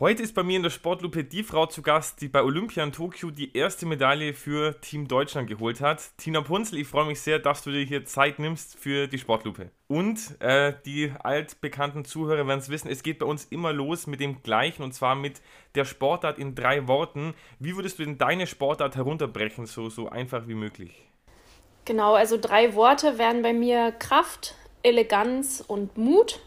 Heute ist bei mir in der Sportlupe die Frau zu Gast, die bei Olympia in Tokio die erste Medaille für Team Deutschland geholt hat. Tina Punzel, ich freue mich sehr, dass du dir hier Zeit nimmst für die Sportlupe. Und äh, die altbekannten Zuhörer werden es wissen, es geht bei uns immer los mit dem gleichen und zwar mit der Sportart in drei Worten. Wie würdest du denn deine Sportart herunterbrechen, so, so einfach wie möglich? Genau, also drei Worte wären bei mir Kraft, Eleganz und Mut.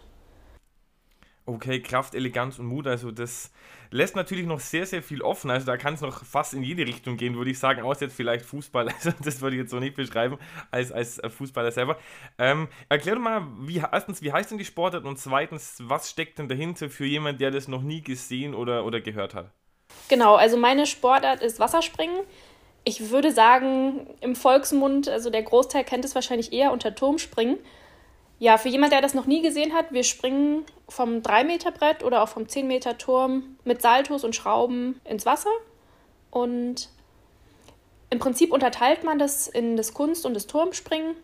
Okay, Kraft, Eleganz und Mut, also das lässt natürlich noch sehr, sehr viel offen. Also da kann es noch fast in jede Richtung gehen, würde ich sagen, außer jetzt vielleicht Fußball. Also das würde ich jetzt so nicht beschreiben als, als Fußballer selber. Ähm, erklär doch mal, wie, erstens, wie heißt denn die Sportart und zweitens, was steckt denn dahinter für jemanden, der das noch nie gesehen oder, oder gehört hat? Genau, also meine Sportart ist Wasserspringen. Ich würde sagen, im Volksmund, also der Großteil kennt es wahrscheinlich eher unter Turmspringen. Ja, für jemanden, der das noch nie gesehen hat, wir springen vom 3-Meter-Brett oder auch vom 10-Meter-Turm mit Saltos und Schrauben ins Wasser. Und im Prinzip unterteilt man das in das Kunst- und das Turmspringen.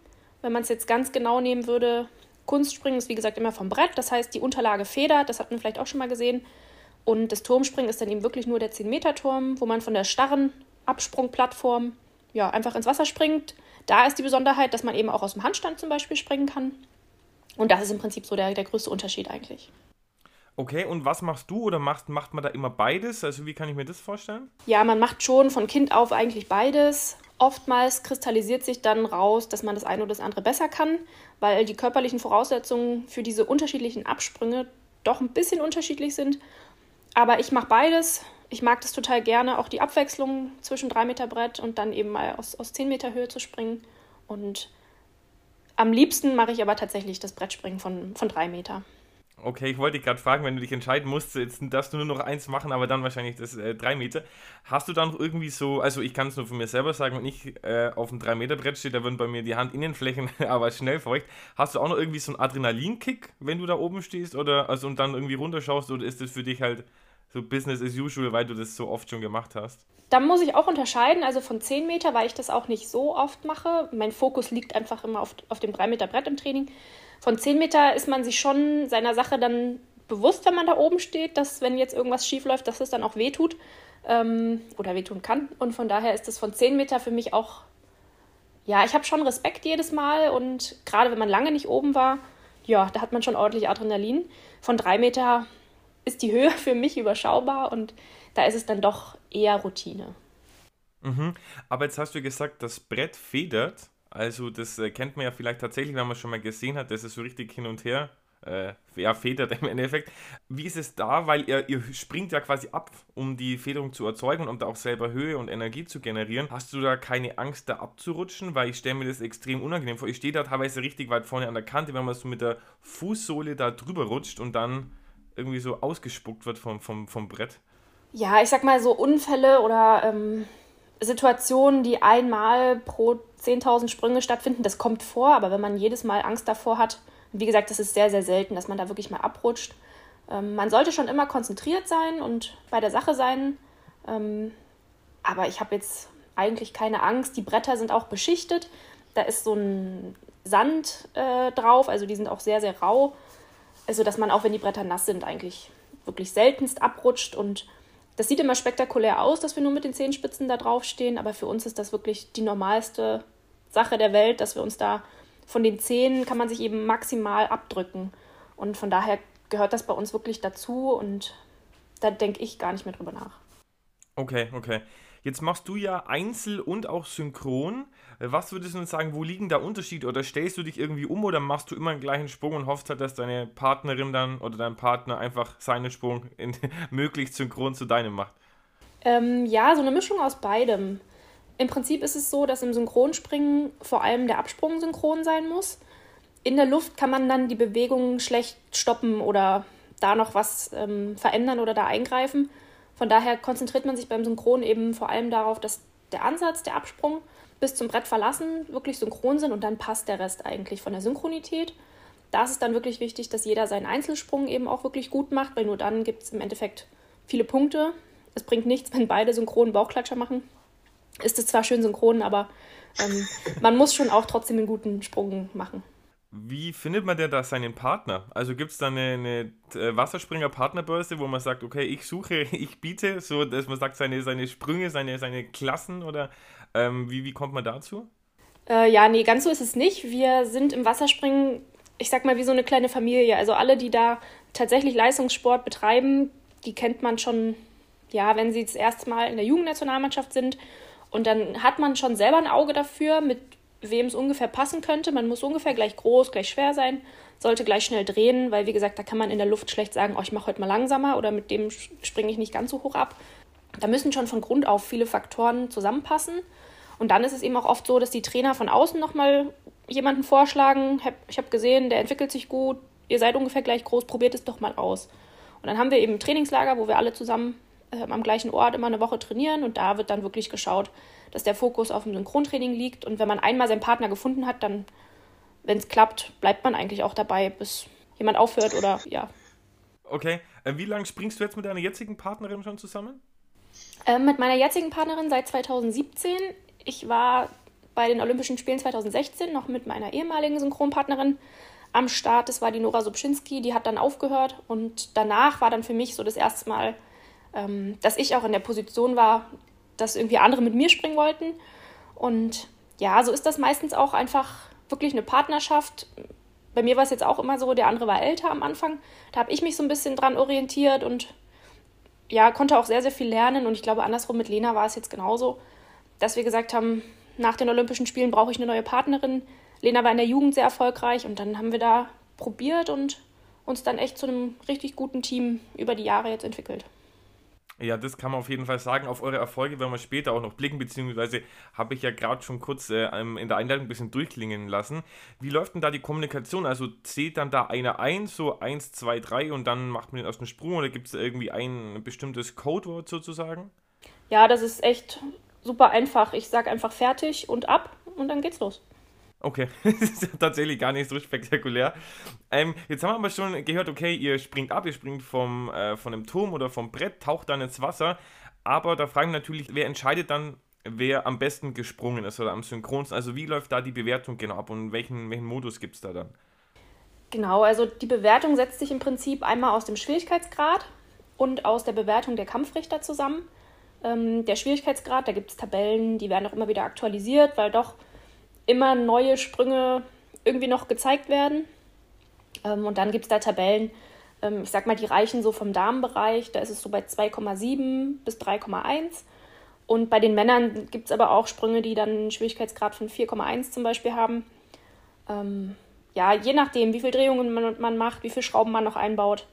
Wenn man es jetzt ganz genau nehmen würde, Kunstspringen ist wie gesagt immer vom Brett, das heißt die Unterlage federt, das hat man vielleicht auch schon mal gesehen. Und das Turmspringen ist dann eben wirklich nur der 10-Meter-Turm, wo man von der starren Absprungplattform ja, einfach ins Wasser springt. Da ist die Besonderheit, dass man eben auch aus dem Handstand zum Beispiel springen kann. Und das ist im Prinzip so der, der größte Unterschied eigentlich. Okay, und was machst du oder macht, macht man da immer beides? Also wie kann ich mir das vorstellen? Ja, man macht schon von Kind auf eigentlich beides. Oftmals kristallisiert sich dann raus, dass man das eine oder das andere besser kann, weil die körperlichen Voraussetzungen für diese unterschiedlichen Absprünge doch ein bisschen unterschiedlich sind. Aber ich mache beides. Ich mag das total gerne, auch die Abwechslung zwischen 3 Meter Brett und dann eben mal aus, aus 10 Meter Höhe zu springen. Und am liebsten mache ich aber tatsächlich das Brettspringen von, von drei Meter. Okay, ich wollte dich gerade fragen, wenn du dich entscheiden musst, jetzt darfst du nur noch eins machen, aber dann wahrscheinlich das äh, drei Meter. Hast du dann irgendwie so, also ich kann es nur von mir selber sagen, wenn ich äh, auf dem 3-Meter-Brett stehe, da würden bei mir die Handinnenflächen aber schnell feucht. Hast du auch noch irgendwie so einen Adrenalinkick, wenn du da oben stehst oder also und dann irgendwie runterschaust oder ist das für dich halt so Business as usual, weil du das so oft schon gemacht hast? Da muss ich auch unterscheiden, also von 10 Meter, weil ich das auch nicht so oft mache. Mein Fokus liegt einfach immer auf, auf dem 3 Meter Brett im Training. Von 10 Meter ist man sich schon seiner Sache dann bewusst, wenn man da oben steht, dass wenn jetzt irgendwas schief läuft, dass es dann auch wehtut ähm, oder wehtun kann. Und von daher ist es von 10 Meter für mich auch, ja, ich habe schon Respekt jedes Mal und gerade wenn man lange nicht oben war, ja, da hat man schon ordentlich Adrenalin. Von 3 Meter ist die Höhe für mich überschaubar und da ist es dann doch eher Routine. Mhm. Aber jetzt hast du gesagt, das Brett federt. Also das äh, kennt man ja vielleicht tatsächlich, wenn man schon mal gesehen hat, dass es so richtig hin und her äh, ja, federt im Endeffekt. Wie ist es da? Weil ihr, ihr springt ja quasi ab, um die Federung zu erzeugen und um da auch selber Höhe und Energie zu generieren. Hast du da keine Angst, da abzurutschen? Weil ich stelle mir das extrem unangenehm vor. Ich stehe da teilweise richtig weit vorne an der Kante, wenn man so mit der Fußsohle da drüber rutscht und dann irgendwie so ausgespuckt wird vom, vom, vom Brett. Ja, ich sag mal so Unfälle oder ähm, Situationen, die einmal pro 10.000 Sprünge stattfinden, das kommt vor, aber wenn man jedes Mal Angst davor hat, wie gesagt, das ist sehr, sehr selten, dass man da wirklich mal abrutscht. Ähm, man sollte schon immer konzentriert sein und bei der Sache sein. Ähm, aber ich habe jetzt eigentlich keine Angst. Die Bretter sind auch beschichtet. Da ist so ein Sand äh, drauf, also die sind auch sehr, sehr rau. Also, dass man auch, wenn die Bretter nass sind, eigentlich wirklich seltenst abrutscht. Und das sieht immer spektakulär aus, dass wir nur mit den Zehenspitzen da draufstehen. Aber für uns ist das wirklich die normalste Sache der Welt, dass wir uns da von den Zehen kann man sich eben maximal abdrücken. Und von daher gehört das bei uns wirklich dazu. Und da denke ich gar nicht mehr drüber nach. Okay, okay. Jetzt machst du ja Einzel und auch Synchron. Was würdest du denn sagen, wo liegen da Unterschiede? Oder stellst du dich irgendwie um oder machst du immer einen gleichen Sprung und hoffst halt, dass deine Partnerin dann oder dein Partner einfach seinen Sprung in, möglichst synchron zu deinem macht? Ähm, ja, so eine Mischung aus beidem. Im Prinzip ist es so, dass im Synchronspringen vor allem der Absprung synchron sein muss. In der Luft kann man dann die Bewegungen schlecht stoppen oder da noch was ähm, verändern oder da eingreifen. Von daher konzentriert man sich beim Synchron eben vor allem darauf, dass der Ansatz, der Absprung, bis zum Brett verlassen wirklich synchron sind und dann passt der Rest eigentlich von der Synchronität. Da ist es dann wirklich wichtig, dass jeder seinen Einzelsprung eben auch wirklich gut macht, weil nur dann gibt es im Endeffekt viele Punkte. Es bringt nichts, wenn beide synchronen Bauchklatscher machen. Ist es zwar schön synchron, aber ähm, man muss schon auch trotzdem einen guten Sprung machen. Wie findet man denn da seinen Partner? Also gibt es da eine, eine äh, Wasserspringer-Partnerbörse, wo man sagt, okay, ich suche, ich biete, so dass man sagt, seine, seine Sprünge, seine, seine Klassen oder ähm, wie, wie kommt man dazu? Äh, ja, nee, ganz so ist es nicht. Wir sind im Wasserspringen, ich sag mal, wie so eine kleine Familie. Also alle, die da tatsächlich Leistungssport betreiben, die kennt man schon, ja, wenn sie das erste Mal in der Jugendnationalmannschaft sind. Und dann hat man schon selber ein Auge dafür, mit wem es ungefähr passen könnte. Man muss ungefähr gleich groß, gleich schwer sein, sollte gleich schnell drehen, weil wie gesagt, da kann man in der Luft schlecht sagen, oh, ich mache heute mal langsamer oder mit dem springe ich nicht ganz so hoch ab. Da müssen schon von Grund auf viele Faktoren zusammenpassen. Und dann ist es eben auch oft so, dass die Trainer von außen nochmal jemanden vorschlagen. Ich habe gesehen, der entwickelt sich gut, ihr seid ungefähr gleich groß, probiert es doch mal aus. Und dann haben wir eben ein Trainingslager, wo wir alle zusammen äh, am gleichen Ort immer eine Woche trainieren und da wird dann wirklich geschaut, dass der Fokus auf dem Synchrontraining liegt. Und wenn man einmal seinen Partner gefunden hat, dann, wenn es klappt, bleibt man eigentlich auch dabei, bis jemand aufhört oder ja. Okay, äh, wie lange springst du jetzt mit deiner jetzigen Partnerin schon zusammen? Äh, mit meiner jetzigen Partnerin seit 2017. Ich war bei den Olympischen Spielen 2016 noch mit meiner ehemaligen Synchronpartnerin am Start. Das war die Nora Subschinski, die hat dann aufgehört und danach war dann für mich so das erste Mal, ähm, dass ich auch in der Position war, dass irgendwie andere mit mir springen wollten. Und ja, so ist das meistens auch einfach wirklich eine Partnerschaft. Bei mir war es jetzt auch immer so, der andere war älter am Anfang. Da habe ich mich so ein bisschen dran orientiert und ja, konnte auch sehr, sehr viel lernen. Und ich glaube, andersrum mit Lena war es jetzt genauso, dass wir gesagt haben, nach den Olympischen Spielen brauche ich eine neue Partnerin. Lena war in der Jugend sehr erfolgreich und dann haben wir da probiert und uns dann echt zu einem richtig guten Team über die Jahre jetzt entwickelt. Ja, das kann man auf jeden Fall sagen. Auf eure Erfolge werden wir später auch noch blicken, beziehungsweise habe ich ja gerade schon kurz äh, in der Einleitung ein bisschen durchklingen lassen. Wie läuft denn da die Kommunikation? Also zählt dann da einer ein, so 1, 2, 3 und dann macht man den ersten Sprung oder gibt es irgendwie ein bestimmtes Codewort sozusagen? Ja, das ist echt super einfach. Ich sage einfach fertig und ab und dann geht's los. Okay, das ist tatsächlich gar nicht so spektakulär. Ähm, jetzt haben wir aber schon gehört, okay, ihr springt ab, ihr springt vom, äh, von einem Turm oder vom Brett, taucht dann ins Wasser. Aber da fragen natürlich, wer entscheidet dann, wer am besten gesprungen ist oder am synchronsten? Also wie läuft da die Bewertung genau ab und welchen, welchen Modus gibt es da dann? Genau, also die Bewertung setzt sich im Prinzip einmal aus dem Schwierigkeitsgrad und aus der Bewertung der Kampfrichter zusammen. Ähm, der Schwierigkeitsgrad, da gibt es Tabellen, die werden auch immer wieder aktualisiert, weil doch immer neue Sprünge irgendwie noch gezeigt werden. Ähm, und dann gibt es da Tabellen, ähm, ich sag mal, die reichen so vom Damenbereich, da ist es so bei 2,7 bis 3,1. Und bei den Männern gibt es aber auch Sprünge, die dann einen Schwierigkeitsgrad von 4,1 zum Beispiel haben. Ähm, ja, je nachdem, wie viele Drehungen man, man macht, wie viele Schrauben man noch einbaut.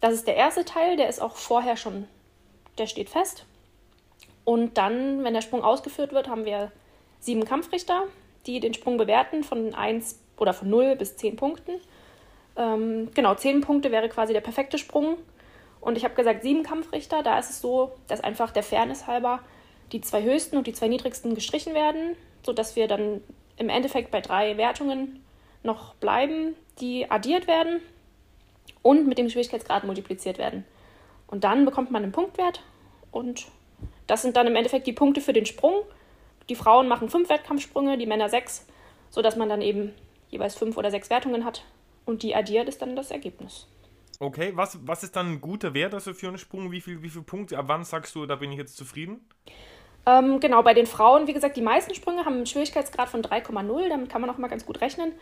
Das ist der erste Teil, der ist auch vorher schon, der steht fest. Und dann, wenn der Sprung ausgeführt wird, haben wir sieben Kampfrichter, die den Sprung bewerten von 1 oder von 0 bis 10 Punkten. Ähm, genau, 10 Punkte wäre quasi der perfekte Sprung. Und ich habe gesagt, sieben Kampfrichter, da ist es so, dass einfach der Fairness halber die zwei höchsten und die zwei niedrigsten gestrichen werden, sodass wir dann im Endeffekt bei drei Wertungen noch bleiben, die addiert werden und mit dem Schwierigkeitsgrad multipliziert werden. Und dann bekommt man einen Punktwert und das sind dann im Endeffekt die Punkte für den Sprung die Frauen machen fünf Wettkampfsprünge, die Männer sechs, sodass man dann eben jeweils fünf oder sechs Wertungen hat. Und die addiert ist dann das Ergebnis. Okay, was, was ist dann ein guter Wert also für einen Sprung? Wie viele wie viel Punkte? Ab wann sagst du, da bin ich jetzt zufrieden? Ähm, genau, bei den Frauen, wie gesagt, die meisten Sprünge haben einen Schwierigkeitsgrad von 3,0. Damit kann man auch mal ganz gut rechnen.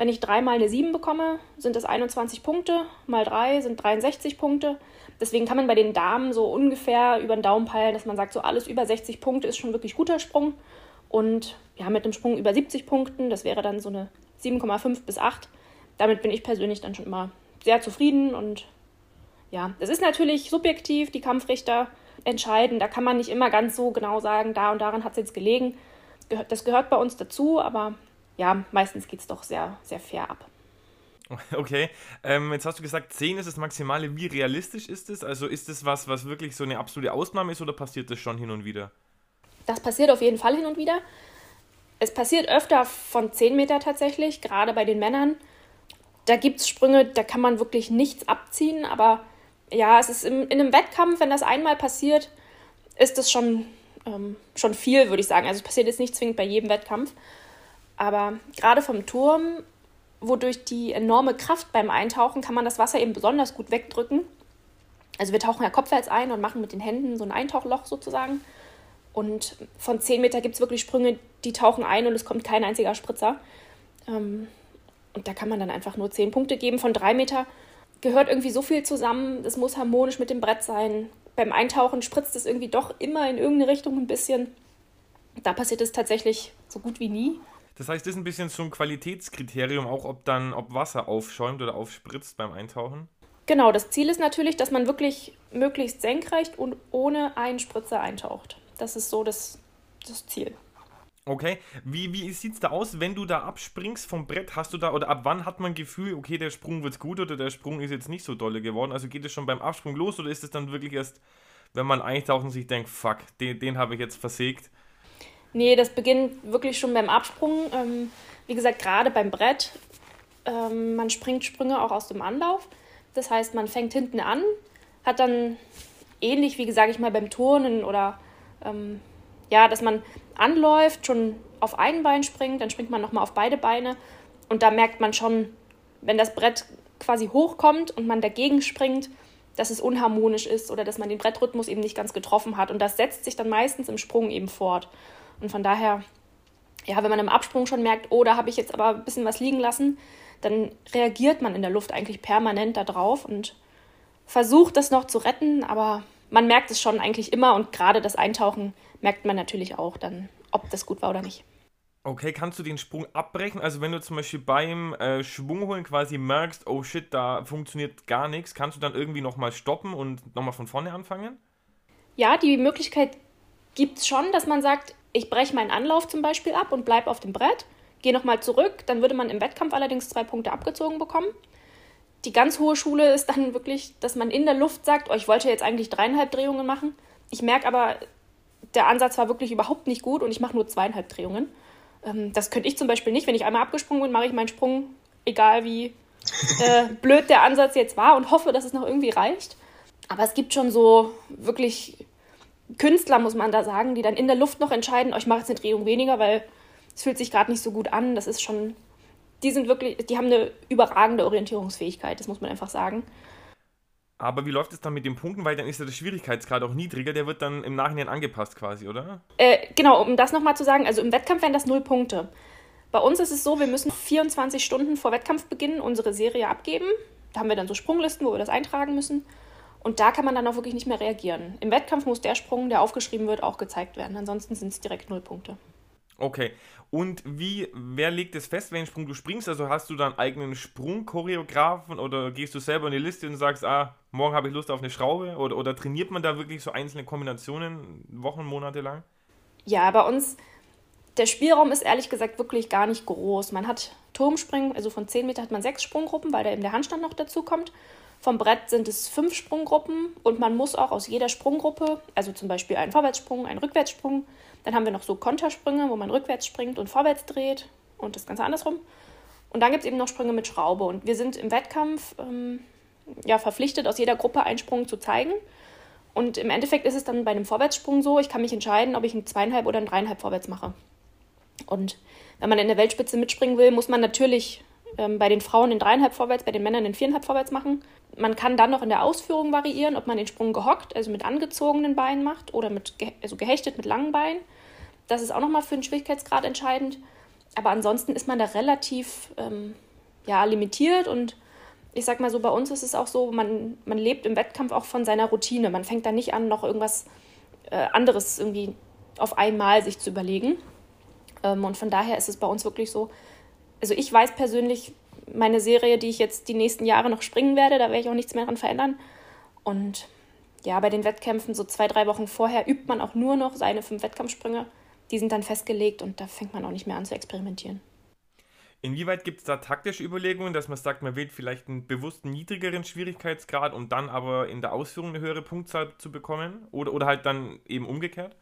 Wenn ich dreimal eine 7 bekomme, sind das 21 Punkte, mal 3 sind 63 Punkte. Deswegen kann man bei den Damen so ungefähr über den Daumen peilen, dass man sagt, so alles über 60 Punkte ist schon wirklich guter Sprung. Und ja, mit einem Sprung über 70 Punkten, das wäre dann so eine 7,5 bis 8. Damit bin ich persönlich dann schon immer sehr zufrieden. Und ja, es ist natürlich subjektiv, die Kampfrichter entscheiden. Da kann man nicht immer ganz so genau sagen, da und daran hat es jetzt gelegen. Das gehört bei uns dazu, aber ja, meistens geht es doch sehr, sehr fair ab. Okay, ähm, jetzt hast du gesagt, 10 ist das Maximale. Wie realistisch ist es? Also ist es was, was wirklich so eine absolute Ausnahme ist oder passiert das schon hin und wieder? Das passiert auf jeden Fall hin und wieder. Es passiert öfter von 10 Meter tatsächlich, gerade bei den Männern. Da gibt es Sprünge, da kann man wirklich nichts abziehen, aber ja, es ist im, in einem Wettkampf, wenn das einmal passiert, ist das schon, ähm, schon viel, würde ich sagen. Also es passiert jetzt nicht zwingend bei jedem Wettkampf. Aber gerade vom Turm, wodurch die enorme Kraft beim Eintauchen, kann man das Wasser eben besonders gut wegdrücken. Also wir tauchen ja kopfwärts ein und machen mit den Händen so ein Eintauchloch sozusagen. Und von 10 Meter gibt es wirklich Sprünge, die tauchen ein und es kommt kein einziger Spritzer. Ähm, und da kann man dann einfach nur 10 Punkte geben. Von 3 Meter gehört irgendwie so viel zusammen. Es muss harmonisch mit dem Brett sein. Beim Eintauchen spritzt es irgendwie doch immer in irgendeine Richtung ein bisschen. Da passiert es tatsächlich so gut wie nie. Das heißt, das ist ein bisschen so ein Qualitätskriterium, auch ob dann, ob Wasser aufschäumt oder aufspritzt beim Eintauchen? Genau, das Ziel ist natürlich, dass man wirklich möglichst senkrecht und ohne einen Spritzer eintaucht. Das ist so das, das Ziel. Okay, wie, wie sieht es da aus, wenn du da abspringst vom Brett? Hast du da, oder ab wann hat man Gefühl, okay, der Sprung wird gut oder der Sprung ist jetzt nicht so dolle geworden? Also geht es schon beim Absprung los oder ist es dann wirklich erst, wenn man eintaucht und sich denkt, fuck, den, den habe ich jetzt versägt? Nee, das beginnt wirklich schon beim Absprung. Ähm, wie gesagt, gerade beim Brett, ähm, man springt Sprünge auch aus dem Anlauf. Das heißt, man fängt hinten an, hat dann ähnlich wie, sage ich mal, beim Turnen oder ähm, ja, dass man anläuft, schon auf ein Bein springt, dann springt man nochmal auf beide Beine und da merkt man schon, wenn das Brett quasi hochkommt und man dagegen springt, dass es unharmonisch ist oder dass man den Brettrhythmus eben nicht ganz getroffen hat. Und das setzt sich dann meistens im Sprung eben fort. Und von daher, ja, wenn man im Absprung schon merkt, oh, da habe ich jetzt aber ein bisschen was liegen lassen, dann reagiert man in der Luft eigentlich permanent darauf und versucht das noch zu retten, aber man merkt es schon eigentlich immer und gerade das Eintauchen merkt man natürlich auch dann, ob das gut war oder nicht. Okay, kannst du den Sprung abbrechen? Also wenn du zum Beispiel beim äh, Schwungholen quasi merkst, oh shit, da funktioniert gar nichts, kannst du dann irgendwie nochmal stoppen und nochmal von vorne anfangen? Ja, die Möglichkeit gibt es schon, dass man sagt, ich breche meinen Anlauf zum Beispiel ab und bleibe auf dem Brett, gehe nochmal zurück, dann würde man im Wettkampf allerdings zwei Punkte abgezogen bekommen. Die ganz hohe Schule ist dann wirklich, dass man in der Luft sagt, oh, ich wollte jetzt eigentlich dreieinhalb Drehungen machen. Ich merke aber, der Ansatz war wirklich überhaupt nicht gut und ich mache nur zweieinhalb Drehungen. Ähm, das könnte ich zum Beispiel nicht. Wenn ich einmal abgesprungen bin, mache ich meinen Sprung, egal wie äh, blöd der Ansatz jetzt war und hoffe, dass es noch irgendwie reicht. Aber es gibt schon so wirklich Künstler, muss man da sagen, die dann in der Luft noch entscheiden, oh, ich mache jetzt eine Drehung weniger, weil es fühlt sich gerade nicht so gut an. Das ist schon die sind wirklich, die haben eine überragende Orientierungsfähigkeit, das muss man einfach sagen. Aber wie läuft es dann mit den Punkten? Weil dann ist ja der Schwierigkeitsgrad auch niedriger, der wird dann im Nachhinein angepasst quasi, oder? Äh, genau, um das nochmal zu sagen, also im Wettkampf wären das null Punkte. Bei uns ist es so, wir müssen 24 Stunden vor Wettkampfbeginn unsere Serie abgeben. Da haben wir dann so Sprunglisten, wo wir das eintragen müssen. Und da kann man dann auch wirklich nicht mehr reagieren. Im Wettkampf muss der Sprung, der aufgeschrieben wird, auch gezeigt werden. Ansonsten sind es direkt null Punkte. Okay. Und wie, wer legt es fest, welchen Sprung du springst? Also hast du dann eigenen Sprungchoreografen oder gehst du selber in die Liste und sagst, ah, morgen habe ich Lust auf eine Schraube? Oder, oder trainiert man da wirklich so einzelne Kombinationen Wochen, Monate lang? Ja, bei uns, der Spielraum ist ehrlich gesagt wirklich gar nicht groß. Man hat Turmspringen, also von 10 Meter hat man sechs Sprunggruppen, weil da eben der Handstand noch dazu kommt. Vom Brett sind es fünf Sprunggruppen und man muss auch aus jeder Sprunggruppe, also zum Beispiel einen Vorwärtssprung, einen Rückwärtssprung, dann haben wir noch so Kontersprünge, wo man rückwärts springt und vorwärts dreht und das Ganze andersrum. Und dann gibt es eben noch Sprünge mit Schraube. Und wir sind im Wettkampf ähm, ja, verpflichtet, aus jeder Gruppe einen Sprung zu zeigen. Und im Endeffekt ist es dann bei einem Vorwärtssprung so, ich kann mich entscheiden, ob ich einen zweieinhalb oder einen dreieinhalb vorwärts mache. Und wenn man in der Weltspitze mitspringen will, muss man natürlich ähm, bei den Frauen den dreieinhalb vorwärts, bei den Männern den viereinhalb vorwärts machen. Man kann dann noch in der Ausführung variieren, ob man den Sprung gehockt, also mit angezogenen Beinen macht oder mit also gehechtet mit langen Beinen. Das ist auch nochmal für den Schwierigkeitsgrad entscheidend. Aber ansonsten ist man da relativ ähm, ja, limitiert und ich sag mal so, bei uns ist es auch so, man, man lebt im Wettkampf auch von seiner Routine. Man fängt da nicht an, noch irgendwas äh, anderes irgendwie auf einmal sich zu überlegen. Ähm, und von daher ist es bei uns wirklich so, also ich weiß persönlich, meine Serie, die ich jetzt die nächsten Jahre noch springen werde, da werde ich auch nichts mehr dran verändern. Und ja, bei den Wettkämpfen, so zwei, drei Wochen vorher, übt man auch nur noch seine fünf Wettkampfsprünge. Die sind dann festgelegt und da fängt man auch nicht mehr an zu experimentieren. Inwieweit gibt es da taktische Überlegungen, dass man sagt, man wählt vielleicht einen bewussten niedrigeren Schwierigkeitsgrad, um dann aber in der Ausführung eine höhere Punktzahl zu bekommen? Oder, oder halt dann eben umgekehrt?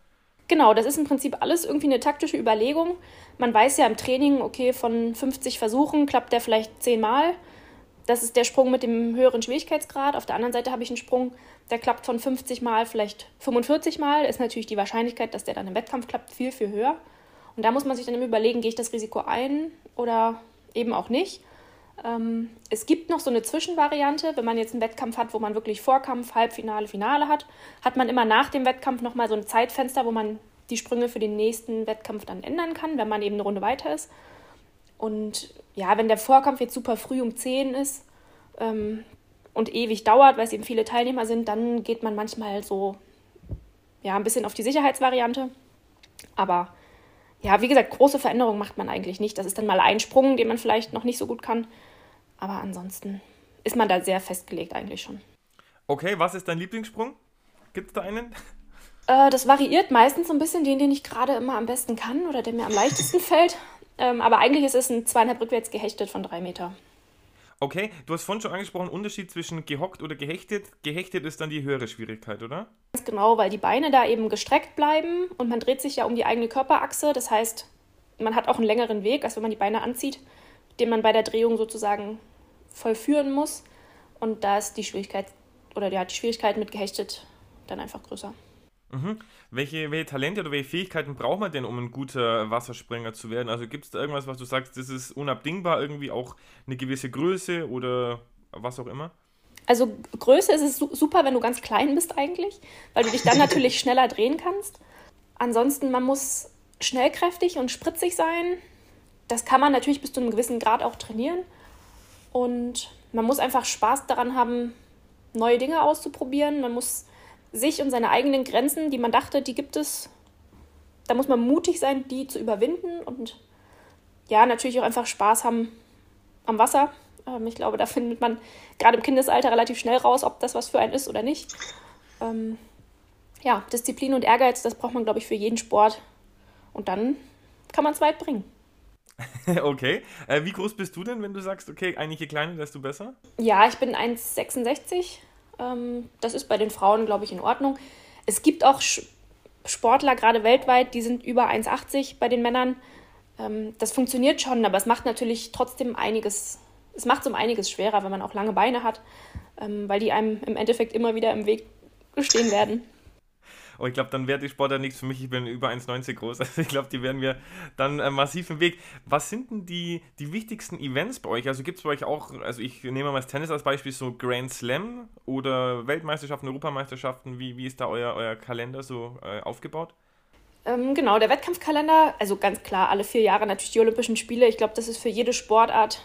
Genau, das ist im Prinzip alles irgendwie eine taktische Überlegung. Man weiß ja im Training, okay, von 50 Versuchen klappt der vielleicht 10 Mal. Das ist der Sprung mit dem höheren Schwierigkeitsgrad. Auf der anderen Seite habe ich einen Sprung, der klappt von 50 Mal vielleicht 45 Mal. Ist natürlich die Wahrscheinlichkeit, dass der dann im Wettkampf klappt, viel, viel höher. Und da muss man sich dann immer überlegen, gehe ich das Risiko ein oder eben auch nicht. Ähm, es gibt noch so eine Zwischenvariante, wenn man jetzt einen Wettkampf hat, wo man wirklich Vorkampf, Halbfinale, Finale hat, hat man immer nach dem Wettkampf nochmal so ein Zeitfenster, wo man die Sprünge für den nächsten Wettkampf dann ändern kann, wenn man eben eine Runde weiter ist. Und ja, wenn der Vorkampf jetzt super früh um 10 ist ähm, und ewig dauert, weil es eben viele Teilnehmer sind, dann geht man manchmal so ja, ein bisschen auf die Sicherheitsvariante. Aber ja, wie gesagt, große Veränderungen macht man eigentlich nicht. Das ist dann mal ein Sprung, den man vielleicht noch nicht so gut kann. Aber ansonsten ist man da sehr festgelegt eigentlich schon. Okay, was ist dein Lieblingssprung? Gibt es da einen? Äh, das variiert meistens so ein bisschen den, den ich gerade immer am besten kann oder der mir am leichtesten fällt. Ähm, aber eigentlich ist es ein zweieinhalb rückwärts gehechtet von drei Meter. Okay, du hast vorhin schon angesprochen, Unterschied zwischen gehockt oder gehechtet. Gehechtet ist dann die höhere Schwierigkeit, oder? Ganz genau, weil die Beine da eben gestreckt bleiben und man dreht sich ja um die eigene Körperachse. Das heißt, man hat auch einen längeren Weg, als wenn man die Beine anzieht, den man bei der Drehung sozusagen vollführen muss. Und da ist die Schwierigkeit oder ja, die Schwierigkeit mit gehechtet dann einfach größer. Mhm. Welche, welche Talente oder welche Fähigkeiten braucht man denn, um ein guter Wasserspringer zu werden? Also gibt es da irgendwas, was du sagst, das ist unabdingbar, irgendwie auch eine gewisse Größe oder was auch immer? Also Größe ist es super, wenn du ganz klein bist eigentlich, weil du dich dann natürlich schneller drehen kannst. Ansonsten, man muss schnellkräftig und spritzig sein. Das kann man natürlich bis zu einem gewissen Grad auch trainieren. Und man muss einfach Spaß daran haben, neue Dinge auszuprobieren. Man muss sich und seine eigenen Grenzen, die man dachte, die gibt es, da muss man mutig sein, die zu überwinden und ja, natürlich auch einfach Spaß haben am Wasser. Ähm, ich glaube, da findet man gerade im Kindesalter relativ schnell raus, ob das was für einen ist oder nicht. Ähm, ja, Disziplin und Ehrgeiz, das braucht man, glaube ich, für jeden Sport. Und dann kann man es weit bringen. okay. Äh, wie groß bist du denn, wenn du sagst, okay, eigentlich je kleiner, desto besser? Ja, ich bin 1,66 ähm, das ist bei den Frauen, glaube ich, in Ordnung. Es gibt auch Sportler, gerade weltweit, die sind über 1,80 bei den Männern. Ähm, das funktioniert schon, aber es macht natürlich trotzdem einiges, es macht es um einiges schwerer, wenn man auch lange Beine hat, ähm, weil die einem im Endeffekt immer wieder im Weg stehen werden. Oh, ich glaube, dann wäre die Sportart nichts für mich. Ich bin über 1,90 groß. Also ich glaube, die werden mir dann äh, massiv im Weg. Was sind denn die, die wichtigsten Events bei euch? Also gibt es bei euch auch, also ich nehme mal das Tennis als Beispiel, so Grand Slam oder Weltmeisterschaften, Europameisterschaften. Wie, wie ist da euer, euer Kalender so äh, aufgebaut? Ähm, genau, der Wettkampfkalender, also ganz klar, alle vier Jahre natürlich die Olympischen Spiele. Ich glaube, das ist für jede Sportart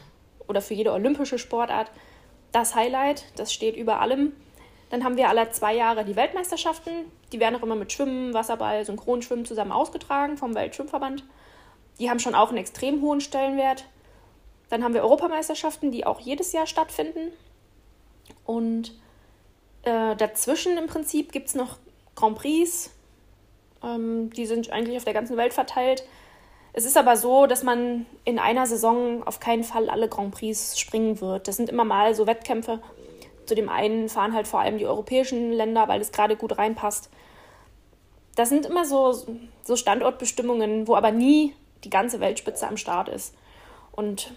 oder für jede olympische Sportart das Highlight. Das steht über allem. Dann haben wir alle zwei Jahre die Weltmeisterschaften. Die werden auch immer mit Schwimmen, Wasserball, Synchronschwimmen zusammen ausgetragen vom Weltschwimmverband. Die haben schon auch einen extrem hohen Stellenwert. Dann haben wir Europameisterschaften, die auch jedes Jahr stattfinden. Und äh, dazwischen im Prinzip gibt es noch Grand Prix. Ähm, die sind eigentlich auf der ganzen Welt verteilt. Es ist aber so, dass man in einer Saison auf keinen Fall alle Grand Prix springen wird. Das sind immer mal so Wettkämpfe, zu dem einen fahren halt vor allem die europäischen Länder, weil es gerade gut reinpasst. Das sind immer so, so Standortbestimmungen, wo aber nie die ganze Weltspitze am Start ist. Und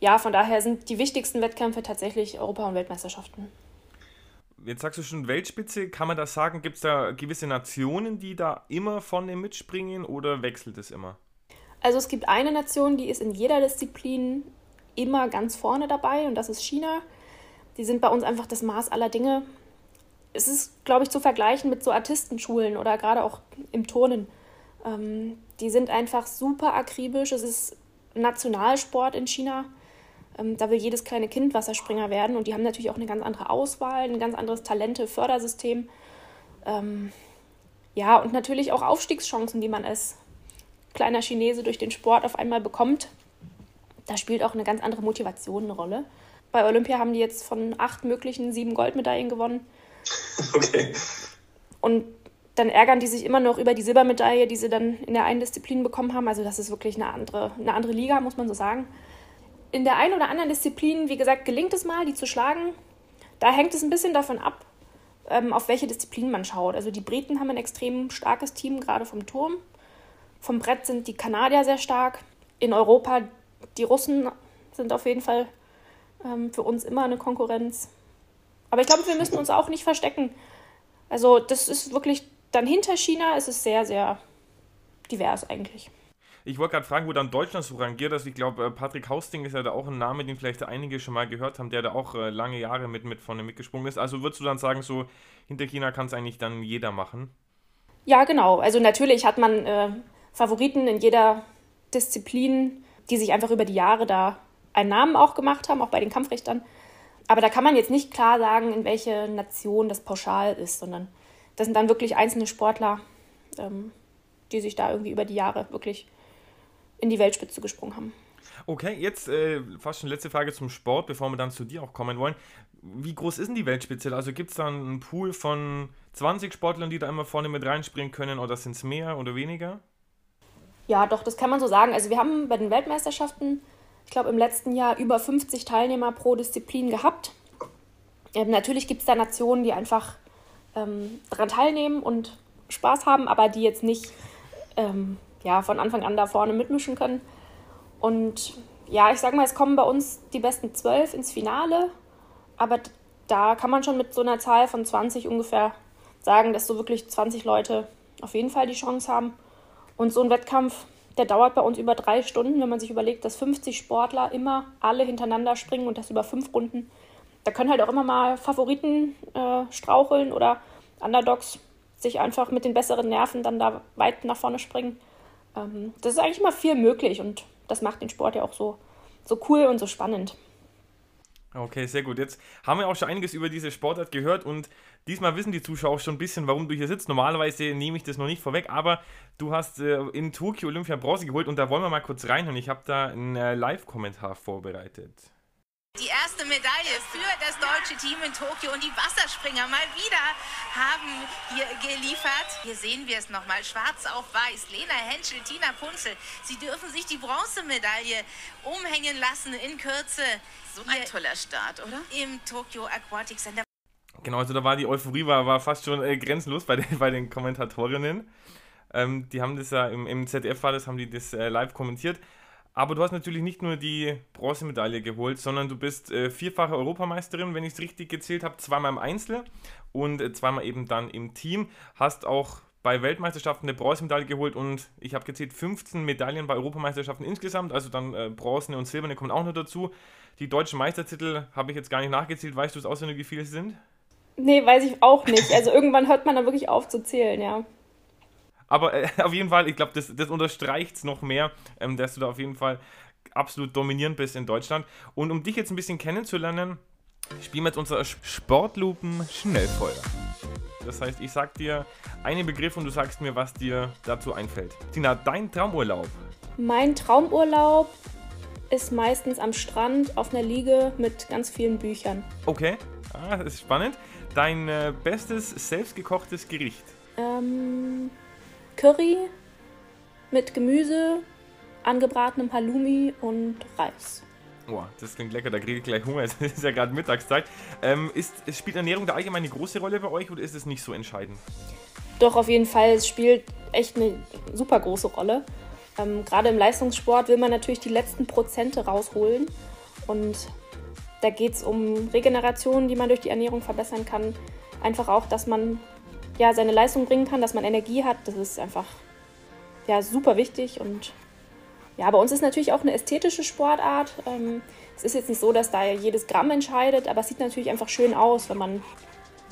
ja, von daher sind die wichtigsten Wettkämpfe tatsächlich Europa- und Weltmeisterschaften. Jetzt sagst du schon Weltspitze, kann man das sagen? Gibt es da gewisse Nationen, die da immer vorne mitspringen oder wechselt es immer? Also es gibt eine Nation, die ist in jeder Disziplin immer ganz vorne dabei und das ist China die sind bei uns einfach das Maß aller Dinge. Es ist, glaube ich, zu vergleichen mit so Artistenschulen oder gerade auch im Turnen. Ähm, die sind einfach super akribisch. Es ist Nationalsport in China. Ähm, da will jedes kleine Kind Wasserspringer werden und die haben natürlich auch eine ganz andere Auswahl, ein ganz anderes Talente-Fördersystem. Ähm, ja, und natürlich auch Aufstiegschancen, die man als kleiner Chinese durch den Sport auf einmal bekommt. Da spielt auch eine ganz andere Motivation eine Rolle. Bei Olympia haben die jetzt von acht möglichen sieben Goldmedaillen gewonnen. Okay. Und dann ärgern die sich immer noch über die Silbermedaille, die sie dann in der einen Disziplin bekommen haben. Also das ist wirklich eine andere, eine andere Liga, muss man so sagen. In der einen oder anderen Disziplin, wie gesagt, gelingt es mal, die zu schlagen. Da hängt es ein bisschen davon ab, ähm, auf welche Disziplin man schaut. Also die Briten haben ein extrem starkes Team, gerade vom Turm. Vom Brett sind die Kanadier sehr stark. In Europa die Russen sind auf jeden Fall ähm, für uns immer eine Konkurrenz. Aber ich glaube, wir müssen uns auch nicht verstecken. Also das ist wirklich, dann hinter China ist es sehr, sehr divers eigentlich. Ich wollte gerade fragen, wo dann Deutschland so rangiert. Also ich glaube, äh, Patrick Hausting ist ja da auch ein Name, den vielleicht einige schon mal gehört haben, der da auch äh, lange Jahre mit, mit vorne mitgesprungen ist. Also würdest du dann sagen, so hinter China kann es eigentlich dann jeder machen? Ja, genau. Also natürlich hat man äh, Favoriten in jeder Disziplin, die sich einfach über die Jahre da einen Namen auch gemacht haben, auch bei den Kampfrichtern. Aber da kann man jetzt nicht klar sagen, in welche Nation das pauschal ist, sondern das sind dann wirklich einzelne Sportler, ähm, die sich da irgendwie über die Jahre wirklich in die Weltspitze gesprungen haben. Okay, jetzt äh, fast schon letzte Frage zum Sport, bevor wir dann zu dir auch kommen wollen. Wie groß ist denn die Weltspitze? Also gibt es da einen Pool von 20 Sportlern, die da immer vorne mit reinspringen können oder sind es mehr oder weniger? Ja, doch, das kann man so sagen. Also wir haben bei den Weltmeisterschaften, ich glaube im letzten Jahr über 50 Teilnehmer pro Disziplin gehabt. Ähm, natürlich gibt es da Nationen, die einfach ähm, daran teilnehmen und Spaß haben, aber die jetzt nicht ähm, ja, von Anfang an da vorne mitmischen können. Und ja, ich sag mal, es kommen bei uns die besten zwölf ins Finale, aber da kann man schon mit so einer Zahl von 20 ungefähr sagen, dass so wirklich 20 Leute auf jeden Fall die Chance haben. Und so ein Wettkampf, der dauert bei uns über drei Stunden, wenn man sich überlegt, dass 50 Sportler immer alle hintereinander springen und das über fünf Runden. Da können halt auch immer mal Favoriten äh, straucheln oder Underdogs sich einfach mit den besseren Nerven dann da weit nach vorne springen. Ähm, das ist eigentlich immer viel möglich und das macht den Sport ja auch so, so cool und so spannend. Okay, sehr gut. Jetzt haben wir auch schon einiges über diese Sportart gehört und diesmal wissen die Zuschauer auch schon ein bisschen, warum du hier sitzt. Normalerweise nehme ich das noch nicht vorweg, aber du hast äh, in Tokio Olympia Bronze geholt und da wollen wir mal kurz reinhören. Ich habe da einen äh, Live-Kommentar vorbereitet. Die erste Medaille für das deutsche Team in Tokio und die Wasserspringer mal wieder haben hier geliefert. Hier sehen wir es nochmal schwarz auf weiß. Lena Henschel, Tina Punzel. Sie dürfen sich die Bronzemedaille umhängen lassen in Kürze. So ein toller Start, oder? Im Tokyo Aquatic Center. Genau, also da war die Euphorie war, war fast schon äh, grenzenlos bei den, bei den Kommentatorinnen. Ähm, die haben das ja im, im ZDF war das, haben die das äh, live kommentiert. Aber du hast natürlich nicht nur die Bronzemedaille geholt, sondern du bist äh, vierfache Europameisterin, wenn ich es richtig gezählt habe, zweimal im Einzel und äh, zweimal eben dann im Team. Hast auch bei Weltmeisterschaften eine Bronzemedaille geholt und ich habe gezählt 15 Medaillen bei Europameisterschaften insgesamt, also dann äh, Bronzene und Silberne kommen auch noch dazu. Die deutschen Meistertitel habe ich jetzt gar nicht nachgezählt. Weißt du es auswendig, wie viele es sind? Nee, weiß ich auch nicht. Also irgendwann hört man da wirklich auf zu zählen, ja. Aber äh, auf jeden Fall, ich glaube, das, das unterstreicht es noch mehr, ähm, dass du da auf jeden Fall absolut dominierend bist in Deutschland. Und um dich jetzt ein bisschen kennenzulernen, spielen wir jetzt unser Sportlupen Schnellfeuer. Das heißt, ich sag dir einen Begriff und du sagst mir, was dir dazu einfällt. Tina, dein Traumurlaub? Mein Traumurlaub ist meistens am Strand auf einer Liege mit ganz vielen Büchern. Okay, ah, das ist spannend. Dein äh, bestes selbstgekochtes Gericht? Ähm, Curry mit Gemüse, angebratenem Halloumi und Reis. Boah, das klingt lecker, da kriege ich gleich Hunger. Es ist ja gerade Mittagszeit. Ähm, ist, spielt Ernährung da allgemein eine große Rolle bei euch oder ist es nicht so entscheidend? Doch, auf jeden Fall. Es spielt echt eine super große Rolle. Ähm, gerade im Leistungssport will man natürlich die letzten Prozente rausholen. Und da geht es um Regeneration, die man durch die Ernährung verbessern kann. Einfach auch, dass man ja, seine Leistung bringen kann, dass man Energie hat. Das ist einfach ja, super wichtig. Und ja, bei uns ist natürlich auch eine ästhetische Sportart. Ähm, es ist jetzt nicht so, dass da jedes Gramm entscheidet, aber es sieht natürlich einfach schön aus, wenn man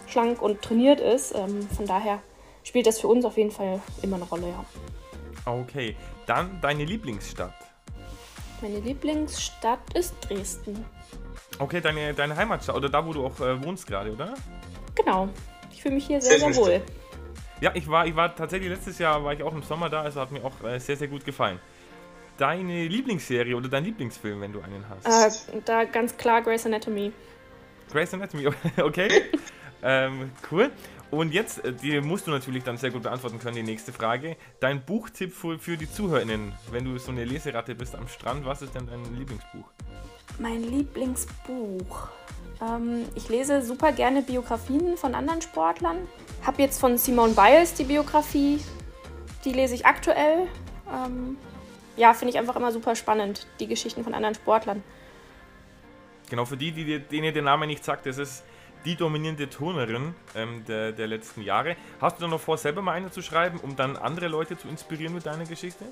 schlank und trainiert ist. Ähm, von daher spielt das für uns auf jeden Fall immer eine Rolle, ja. Okay, dann deine Lieblingsstadt. Meine Lieblingsstadt ist Dresden. Okay, deine, deine Heimatstadt oder da, wo du auch äh, wohnst gerade, oder? Genau fühle mich hier sehr, sehr wohl. Ja, ich war, ich war tatsächlich letztes Jahr war ich auch im Sommer da, also hat mir auch äh, sehr, sehr gut gefallen. Deine Lieblingsserie oder dein Lieblingsfilm, wenn du einen hast? Äh, da ganz klar Grey's Anatomy. Grey's Anatomy, okay. ähm, cool. Und jetzt, äh, die musst du natürlich dann sehr gut beantworten können, die nächste Frage. Dein Buchtipp für, für die ZuhörerInnen, wenn du so eine Leseratte bist am Strand, was ist denn dein Lieblingsbuch? Mein Lieblingsbuch. Ähm, ich lese super gerne Biografien von anderen Sportlern. Habe jetzt von Simone Biles die Biografie, die lese ich aktuell. Ähm, ja, finde ich einfach immer super spannend, die Geschichten von anderen Sportlern. Genau, für die, die denen der Name nicht sagt, das ist die dominierende Turnerin ähm, der, der letzten Jahre. Hast du dann noch vor, selber mal eine zu schreiben, um dann andere Leute zu inspirieren mit deiner Geschichte?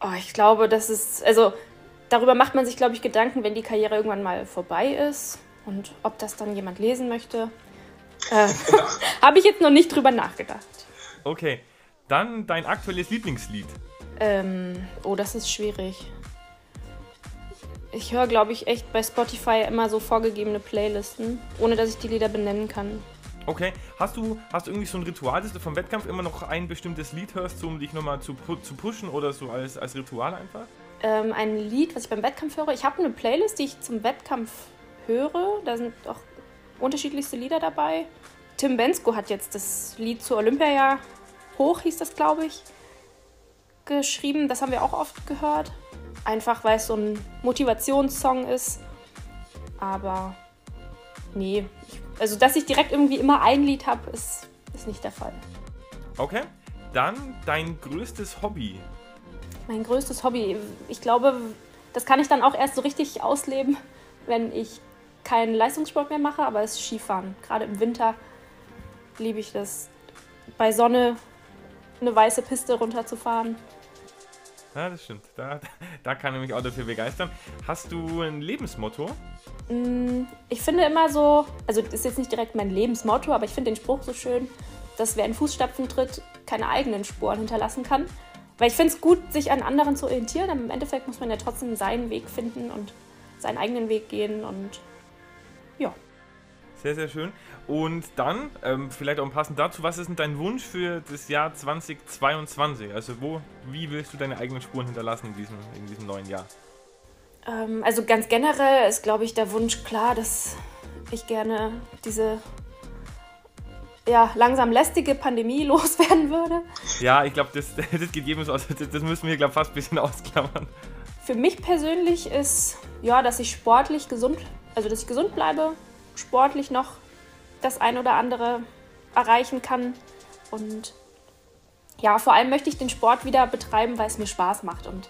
Oh, ich glaube, das ist, also darüber macht man sich, glaube ich, Gedanken, wenn die Karriere irgendwann mal vorbei ist und ob das dann jemand lesen möchte. Äh, Habe ich jetzt noch nicht drüber nachgedacht. Okay, dann dein aktuelles Lieblingslied. Ähm, oh, das ist schwierig. Ich höre, glaube ich, echt bei Spotify immer so vorgegebene Playlisten, ohne dass ich die Lieder benennen kann. Okay, hast du, hast du irgendwie so ein Ritual, dass du vom Wettkampf immer noch ein bestimmtes Lied hörst, um dich nochmal zu, zu pushen oder so als, als Ritual einfach? Ähm, ein Lied, was ich beim Wettkampf höre. Ich habe eine Playlist, die ich zum Wettkampf höre. Da sind auch unterschiedlichste Lieder dabei. Tim Bensko hat jetzt das Lied zu Olympiajahr hoch, hieß das, glaube ich, geschrieben. Das haben wir auch oft gehört. Einfach weil es so ein Motivationssong ist. Aber nee, ich, also dass ich direkt irgendwie immer ein Lied habe, ist, ist nicht der Fall. Okay, dann dein größtes Hobby. Mein größtes Hobby. Ich glaube, das kann ich dann auch erst so richtig ausleben, wenn ich keinen Leistungssport mehr mache, aber es ist Skifahren. Gerade im Winter liebe ich das, bei Sonne eine weiße Piste runterzufahren. Ja, das stimmt. Da, da kann ich mich auch dafür begeistern. Hast du ein Lebensmotto? Mm, ich finde immer so, also das ist jetzt nicht direkt mein Lebensmotto, aber ich finde den Spruch so schön, dass wer in Fußstapfen tritt, keine eigenen Spuren hinterlassen kann. Weil ich finde es gut, sich an anderen zu orientieren, aber im Endeffekt muss man ja trotzdem seinen Weg finden und seinen eigenen Weg gehen und ja. Sehr, sehr schön. Und dann, ähm, vielleicht auch passend dazu, was ist denn dein Wunsch für das Jahr 2022? Also wo, wie willst du deine eigenen Spuren hinterlassen in diesem, in diesem neuen Jahr? Ähm, also ganz generell ist, glaube ich, der Wunsch klar, dass ich gerne diese ja, langsam lästige Pandemie loswerden würde. Ja, ich glaube, das, das geht jedem so aus. Das, das müssen wir, glaube ich, fast ein bisschen ausklammern. Für mich persönlich ist, ja, dass ich sportlich gesund, also dass ich gesund bleibe, sportlich noch das ein oder andere erreichen kann. Und ja, vor allem möchte ich den Sport wieder betreiben, weil es mir Spaß macht und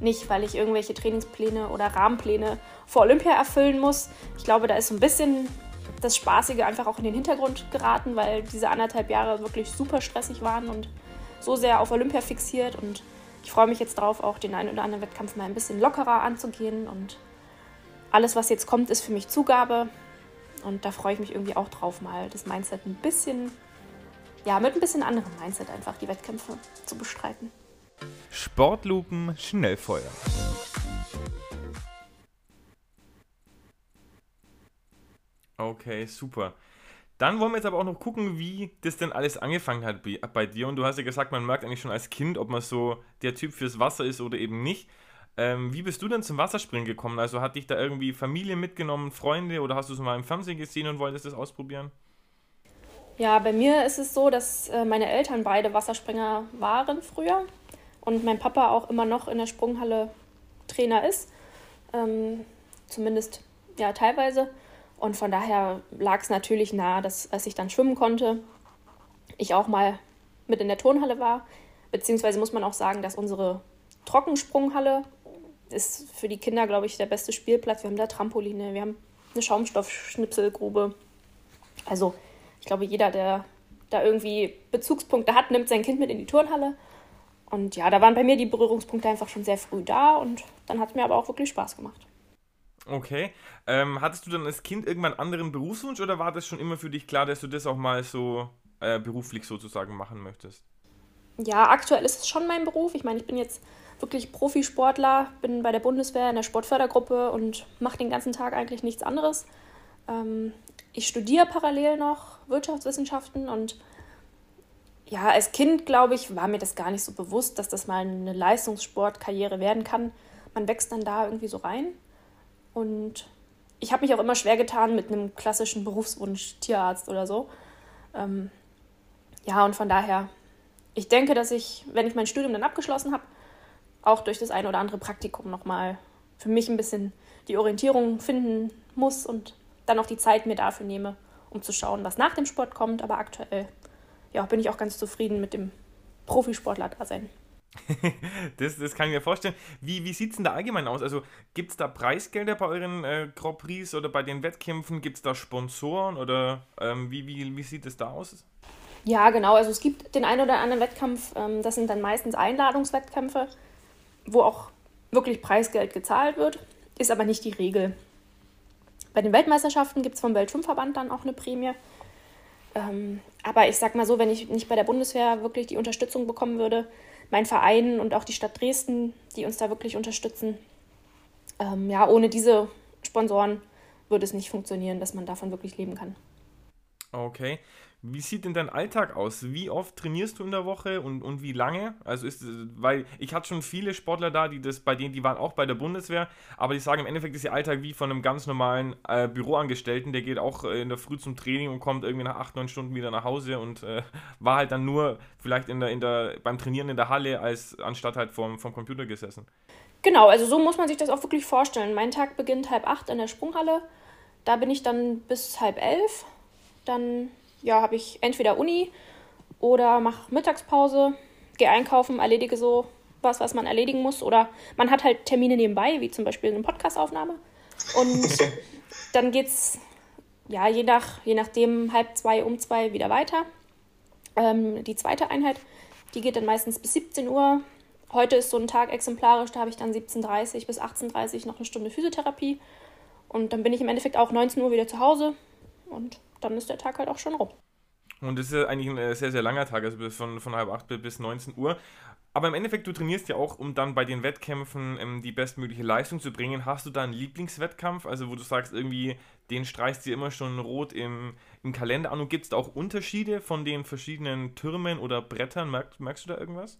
nicht, weil ich irgendwelche Trainingspläne oder Rahmenpläne vor Olympia erfüllen muss. Ich glaube, da ist so ein bisschen das Spaßige einfach auch in den Hintergrund geraten, weil diese anderthalb Jahre wirklich super stressig waren und so sehr auf Olympia fixiert. Und ich freue mich jetzt darauf, auch den einen oder anderen Wettkampf mal ein bisschen lockerer anzugehen. Und alles, was jetzt kommt, ist für mich Zugabe. Und da freue ich mich irgendwie auch drauf, mal das Mindset ein bisschen, ja, mit ein bisschen anderem Mindset einfach die Wettkämpfe zu bestreiten. Sportlupen Schnellfeuer. Okay, super. Dann wollen wir jetzt aber auch noch gucken, wie das denn alles angefangen hat bei dir. Und du hast ja gesagt, man merkt eigentlich schon als Kind, ob man so der Typ fürs Wasser ist oder eben nicht. Ähm, wie bist du denn zum Wasserspringen gekommen? Also hat dich da irgendwie Familie mitgenommen, Freunde oder hast du es mal im Fernsehen gesehen und wolltest das ausprobieren? Ja, bei mir ist es so, dass äh, meine Eltern beide Wasserspringer waren früher und mein Papa auch immer noch in der Sprunghalle Trainer ist. Ähm, zumindest ja teilweise. Und von daher lag es natürlich nahe, dass als ich dann schwimmen konnte, ich auch mal mit in der Turnhalle war. Beziehungsweise muss man auch sagen, dass unsere Trockensprunghalle ist für die Kinder, glaube ich, der beste Spielplatz. Wir haben da Trampoline, wir haben eine Schaumstoffschnipselgrube. Also ich glaube, jeder, der da irgendwie Bezugspunkte hat, nimmt sein Kind mit in die Turnhalle. Und ja, da waren bei mir die Berührungspunkte einfach schon sehr früh da und dann hat es mir aber auch wirklich Spaß gemacht. Okay. Ähm, hattest du dann als Kind irgendwann einen anderen Berufswunsch oder war das schon immer für dich klar, dass du das auch mal so äh, beruflich sozusagen machen möchtest? Ja, aktuell ist es schon mein Beruf. Ich meine, ich bin jetzt wirklich Profisportler, bin bei der Bundeswehr in der Sportfördergruppe und mache den ganzen Tag eigentlich nichts anderes. Ähm, ich studiere parallel noch Wirtschaftswissenschaften und ja, als Kind, glaube ich, war mir das gar nicht so bewusst, dass das mal eine Leistungssportkarriere werden kann. Man wächst dann da irgendwie so rein. Und ich habe mich auch immer schwer getan mit einem klassischen Berufswunsch Tierarzt oder so. Ähm, ja, und von daher, ich denke, dass ich, wenn ich mein Studium dann abgeschlossen habe, auch durch das eine oder andere Praktikum nochmal für mich ein bisschen die Orientierung finden muss und dann auch die Zeit mir dafür nehme, um zu schauen, was nach dem Sport kommt. Aber aktuell ja, bin ich auch ganz zufrieden mit dem Profisportler-Dasein. das, das kann ich mir vorstellen. Wie, wie sieht es denn da allgemein aus? Also gibt es da Preisgelder bei euren äh, Grand Prix oder bei den Wettkämpfen? Gibt es da Sponsoren oder ähm, wie, wie, wie sieht es da aus? Ja, genau. Also es gibt den einen oder anderen Wettkampf, ähm, das sind dann meistens Einladungswettkämpfe, wo auch wirklich Preisgeld gezahlt wird, ist aber nicht die Regel. Bei den Weltmeisterschaften gibt es vom Weltschwimmverband dann auch eine Prämie. Ähm, aber ich sag mal so, wenn ich nicht bei der Bundeswehr wirklich die Unterstützung bekommen würde, mein Verein und auch die Stadt Dresden, die uns da wirklich unterstützen, ähm, ja, ohne diese Sponsoren würde es nicht funktionieren, dass man davon wirklich leben kann. Okay. Wie sieht denn dein Alltag aus? Wie oft trainierst du in der Woche und, und wie lange? Also ist weil ich hatte schon viele Sportler da, die das bei denen, die waren auch bei der Bundeswehr, aber die sagen im Endeffekt ist ihr Alltag wie von einem ganz normalen äh, Büroangestellten, der geht auch äh, in der Früh zum Training und kommt irgendwie nach acht, neun Stunden wieder nach Hause und äh, war halt dann nur vielleicht in der, in der, beim Trainieren in der Halle, als anstatt halt vom, vom Computer gesessen. Genau, also so muss man sich das auch wirklich vorstellen. Mein Tag beginnt halb acht in der Sprunghalle. Da bin ich dann bis halb elf. Dann ja, habe ich entweder Uni oder mache Mittagspause, gehe einkaufen, erledige so was, was man erledigen muss. Oder man hat halt Termine nebenbei, wie zum Beispiel eine Podcastaufnahme. Und dann geht's ja je nach, je nachdem halb zwei, um zwei wieder weiter. Ähm, die zweite Einheit, die geht dann meistens bis 17 Uhr. Heute ist so ein Tag exemplarisch, da habe ich dann 17.30 bis 18.30 noch eine Stunde Physiotherapie. Und dann bin ich im Endeffekt auch 19 Uhr wieder zu Hause. Und dann ist der Tag halt auch schon rum. Und das ist ja eigentlich ein äh, sehr, sehr langer Tag, also von, von halb acht bis 19 Uhr. Aber im Endeffekt, du trainierst ja auch, um dann bei den Wettkämpfen ähm, die bestmögliche Leistung zu bringen. Hast du da einen Lieblingswettkampf, also wo du sagst, irgendwie, den streichst du immer schon rot im, im Kalender an? Und gibt es da auch Unterschiede von den verschiedenen Türmen oder Brettern? Merkst, merkst du da irgendwas?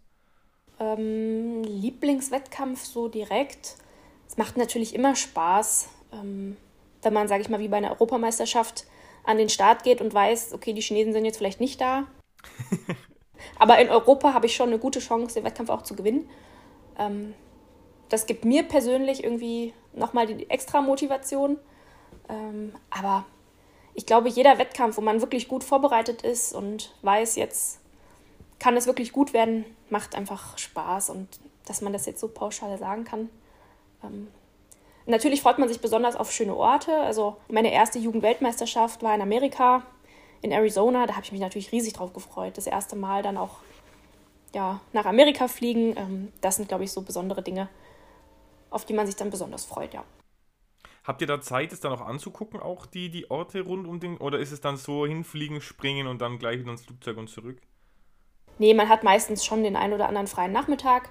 Ähm, Lieblingswettkampf so direkt. Es macht natürlich immer Spaß, ähm, wenn man, sage ich mal, wie bei einer Europameisterschaft an den Start geht und weiß, okay, die Chinesen sind jetzt vielleicht nicht da. Aber in Europa habe ich schon eine gute Chance, den Wettkampf auch zu gewinnen. Ähm, das gibt mir persönlich irgendwie nochmal die extra Motivation. Ähm, aber ich glaube, jeder Wettkampf, wo man wirklich gut vorbereitet ist und weiß, jetzt kann es wirklich gut werden, macht einfach Spaß. Und dass man das jetzt so pauschal sagen kann, ähm, Natürlich freut man sich besonders auf schöne Orte. Also meine erste Jugendweltmeisterschaft war in Amerika, in Arizona. Da habe ich mich natürlich riesig drauf gefreut. Das erste Mal dann auch ja, nach Amerika fliegen. Ähm, das sind, glaube ich, so besondere Dinge, auf die man sich dann besonders freut, ja. Habt ihr da Zeit, es dann auch anzugucken, auch die, die Orte rund um den, oder ist es dann so hinfliegen, springen und dann gleich wieder ins Flugzeug und zurück? Nee, man hat meistens schon den einen oder anderen freien Nachmittag,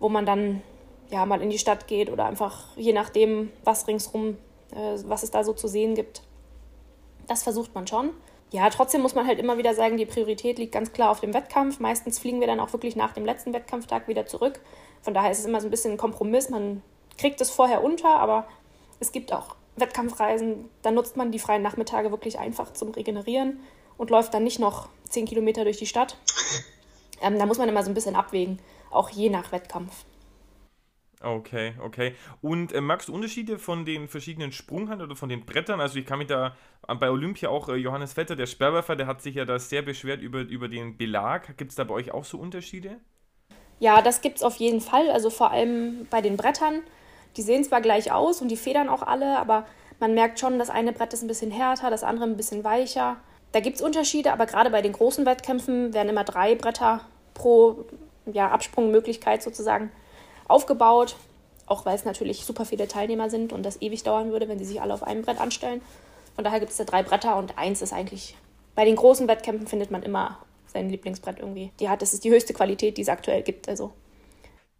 wo man dann ja, mal in die Stadt geht oder einfach je nachdem, was ringsrum, äh, was es da so zu sehen gibt. Das versucht man schon. Ja, trotzdem muss man halt immer wieder sagen, die Priorität liegt ganz klar auf dem Wettkampf. Meistens fliegen wir dann auch wirklich nach dem letzten Wettkampftag wieder zurück. Von daher ist es immer so ein bisschen ein Kompromiss. Man kriegt es vorher unter, aber es gibt auch Wettkampfreisen, da nutzt man die freien Nachmittage wirklich einfach zum Regenerieren und läuft dann nicht noch zehn Kilometer durch die Stadt. Ähm, da muss man immer so ein bisschen abwägen, auch je nach Wettkampf. Okay, okay. Und äh, magst du Unterschiede von den verschiedenen Sprunghallen oder von den Brettern? Also ich kann mich da bei Olympia auch äh, Johannes Vetter, der Sperrwerfer, der hat sich ja da sehr beschwert über, über den Belag. Gibt es da bei euch auch so Unterschiede? Ja, das gibt es auf jeden Fall. Also vor allem bei den Brettern. Die sehen zwar gleich aus und die federn auch alle, aber man merkt schon, das eine Brett ist ein bisschen härter, das andere ein bisschen weicher. Da gibt es Unterschiede, aber gerade bei den großen Wettkämpfen werden immer drei Bretter pro ja, Absprungmöglichkeit sozusagen aufgebaut, auch weil es natürlich super viele Teilnehmer sind und das ewig dauern würde, wenn sie sich alle auf einem Brett anstellen. Von daher gibt es da drei Bretter und eins ist eigentlich, bei den großen Wettkämpfen findet man immer sein Lieblingsbrett irgendwie. Die hat, das ist die höchste Qualität, die es aktuell gibt. Also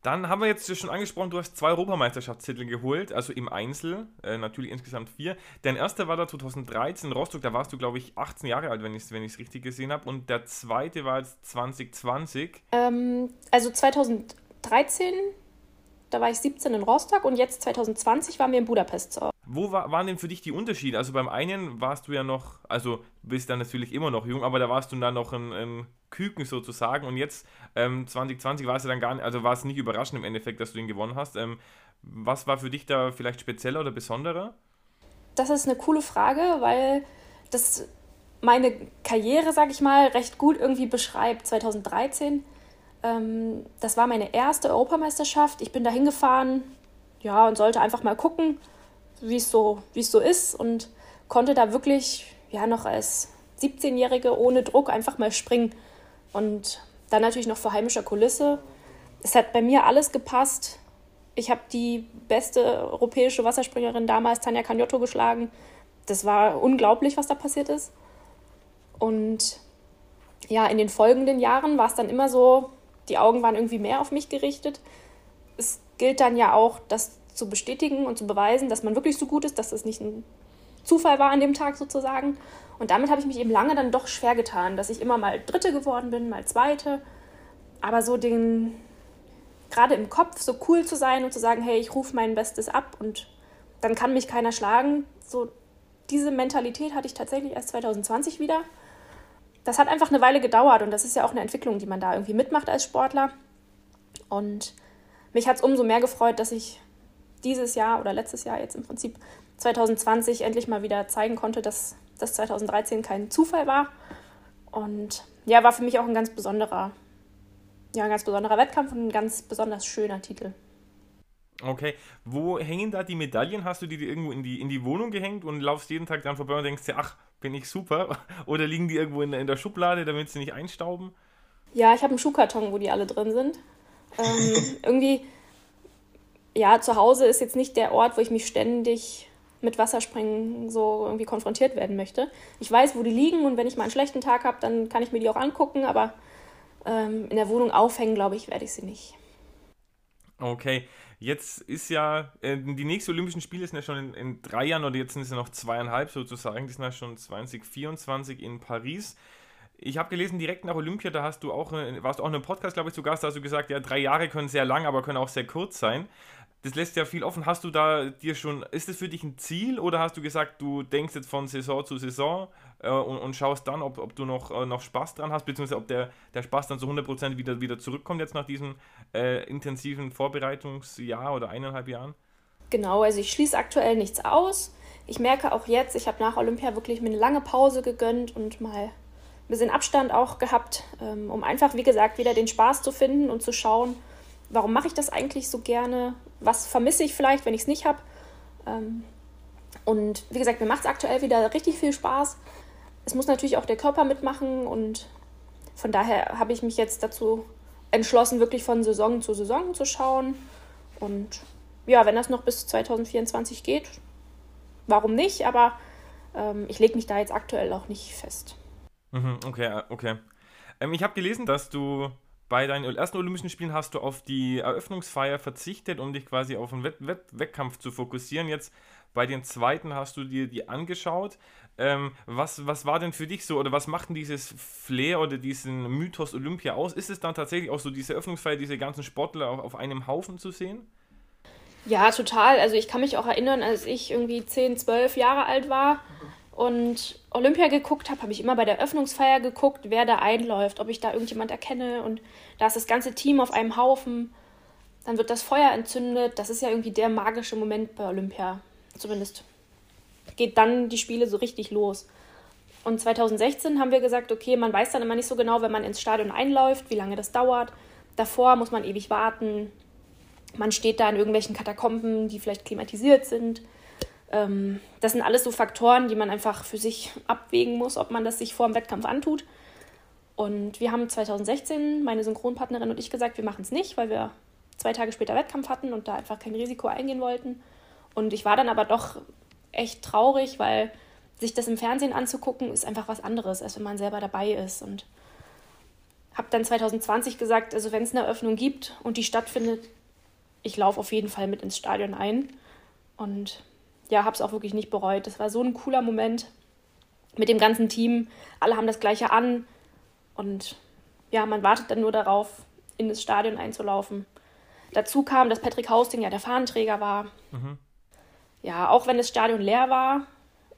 dann haben wir jetzt schon angesprochen, du hast zwei Europameisterschaftstitel geholt, also im Einzel, äh, natürlich insgesamt vier. Dein erster war da 2013 in Rostock, da warst du, glaube ich, 18 Jahre alt, wenn ich es wenn richtig gesehen habe. Und der zweite war jetzt 2020. Ähm, also 2013 da war ich 17 in Rostock und jetzt 2020 waren wir in Budapest. Wo war, waren denn für dich die Unterschiede? Also beim einen warst du ja noch, also du bist dann natürlich immer noch jung, aber da warst du dann noch ein, ein Küken sozusagen und jetzt ähm, 2020 war es ja dann gar nicht, also war es nicht überraschend im Endeffekt, dass du ihn gewonnen hast. Ähm, was war für dich da vielleicht spezieller oder besonderer? das ist eine coole Frage, weil das meine Karriere, sag ich mal, recht gut irgendwie beschreibt. 2013, ähm, das war meine erste Europameisterschaft. Ich bin da hingefahren, ja, und sollte einfach mal gucken, wie es so, es so ist und konnte da wirklich, ja, noch als 17-Jährige ohne Druck einfach mal springen. Und dann natürlich noch vor heimischer Kulisse. Es hat bei mir alles gepasst. Ich habe die beste europäische Wasserspringerin damals, Tanja Cagnotto, geschlagen. Das war unglaublich, was da passiert ist. Und ja, in den folgenden Jahren war es dann immer so, die Augen waren irgendwie mehr auf mich gerichtet. Es gilt dann ja auch, das zu bestätigen und zu beweisen, dass man wirklich so gut ist, dass es nicht ein Zufall war an dem Tag sozusagen. Und damit habe ich mich eben lange dann doch schwer getan, dass ich immer mal Dritte geworden bin, mal Zweite. Aber so den, gerade im Kopf so cool zu sein und zu sagen, hey, ich rufe mein Bestes ab und dann kann mich keiner schlagen. So diese Mentalität hatte ich tatsächlich erst 2020 wieder das hat einfach eine Weile gedauert und das ist ja auch eine Entwicklung, die man da irgendwie mitmacht als Sportler. Und mich hat es umso mehr gefreut, dass ich dieses Jahr oder letztes Jahr jetzt im Prinzip 2020 endlich mal wieder zeigen konnte, dass das 2013 kein Zufall war. Und ja, war für mich auch ein ganz besonderer, ja, ein ganz besonderer Wettkampf und ein ganz besonders schöner Titel. Okay, wo hängen da die Medaillen? Hast du die irgendwo in die, in die Wohnung gehängt und laufst jeden Tag dran vorbei und denkst dir, ach, bin ich super? Oder liegen die irgendwo in, in der Schublade, damit sie nicht einstauben? Ja, ich habe einen Schuhkarton, wo die alle drin sind. Ähm, irgendwie, ja, zu Hause ist jetzt nicht der Ort, wo ich mich ständig mit Wasserspringen so irgendwie konfrontiert werden möchte. Ich weiß, wo die liegen und wenn ich mal einen schlechten Tag habe, dann kann ich mir die auch angucken, aber ähm, in der Wohnung aufhängen, glaube ich, werde ich sie nicht. Okay, Jetzt ist ja, äh, die nächsten Olympischen Spiele sind ja schon in, in, drei Jahren oder jetzt sind es ja noch zweieinhalb sozusagen. Die sind ja schon 2024 in Paris. Ich habe gelesen, direkt nach Olympia, da hast du auch, äh, warst du auch in einem Podcast, glaube ich, zu Gast, da hast du gesagt, ja, drei Jahre können sehr lang, aber können auch sehr kurz sein. Das lässt ja viel offen. Hast du da dir schon, ist das für dich ein Ziel oder hast du gesagt, du denkst jetzt von Saison zu Saison äh, und, und, schaust dann, ob, ob du noch, äh, noch Spaß dran hast, beziehungsweise ob der, der Spaß dann zu 100% wieder, wieder zurückkommt jetzt nach diesem äh, intensiven Vorbereitungsjahr oder eineinhalb Jahren? Genau, also ich schließe aktuell nichts aus. Ich merke auch jetzt, ich habe nach Olympia wirklich mir eine lange Pause gegönnt und mal ein bisschen Abstand auch gehabt, ähm, um einfach, wie gesagt, wieder den Spaß zu finden und zu schauen, warum mache ich das eigentlich so gerne, was vermisse ich vielleicht, wenn ich es nicht habe. Ähm, und wie gesagt, mir macht es aktuell wieder richtig viel Spaß es muss natürlich auch der Körper mitmachen und von daher habe ich mich jetzt dazu entschlossen, wirklich von Saison zu Saison zu schauen. Und ja, wenn das noch bis 2024 geht, warum nicht? Aber ähm, ich lege mich da jetzt aktuell auch nicht fest. Mhm, okay, okay. Ähm, ich habe gelesen, dass du bei deinen ersten Olympischen Spielen hast du auf die Eröffnungsfeier verzichtet, um dich quasi auf einen Wett Wett Wettkampf zu fokussieren. Jetzt bei den zweiten hast du dir die angeschaut. Ähm, was, was war denn für dich so oder was macht denn dieses Flair oder diesen Mythos Olympia aus? Ist es dann tatsächlich auch so diese Öffnungsfeier, diese ganzen Sportler auf, auf einem Haufen zu sehen? Ja, total. Also ich kann mich auch erinnern, als ich irgendwie 10, 12 Jahre alt war und Olympia geguckt habe, habe ich immer bei der Öffnungsfeier geguckt, wer da einläuft, ob ich da irgendjemand erkenne und da ist das ganze Team auf einem Haufen. Dann wird das Feuer entzündet. Das ist ja irgendwie der magische Moment bei Olympia. Zumindest geht dann die Spiele so richtig los. Und 2016 haben wir gesagt, okay, man weiß dann immer nicht so genau, wenn man ins Stadion einläuft, wie lange das dauert. Davor muss man ewig warten. Man steht da in irgendwelchen Katakomben, die vielleicht klimatisiert sind. Ähm, das sind alles so Faktoren, die man einfach für sich abwägen muss, ob man das sich vor dem Wettkampf antut. Und wir haben 2016, meine Synchronpartnerin und ich, gesagt, wir machen es nicht, weil wir zwei Tage später Wettkampf hatten und da einfach kein Risiko eingehen wollten. Und ich war dann aber doch echt traurig, weil sich das im Fernsehen anzugucken, ist einfach was anderes, als wenn man selber dabei ist. Und habe dann 2020 gesagt, also wenn es eine Eröffnung gibt und die stattfindet, ich laufe auf jeden Fall mit ins Stadion ein. Und ja, habe es auch wirklich nicht bereut. Das war so ein cooler Moment mit dem ganzen Team. Alle haben das Gleiche an. Und ja, man wartet dann nur darauf, in das Stadion einzulaufen. Dazu kam, dass Patrick Hausting ja der Fahnenträger war. Mhm ja, auch wenn das Stadion leer war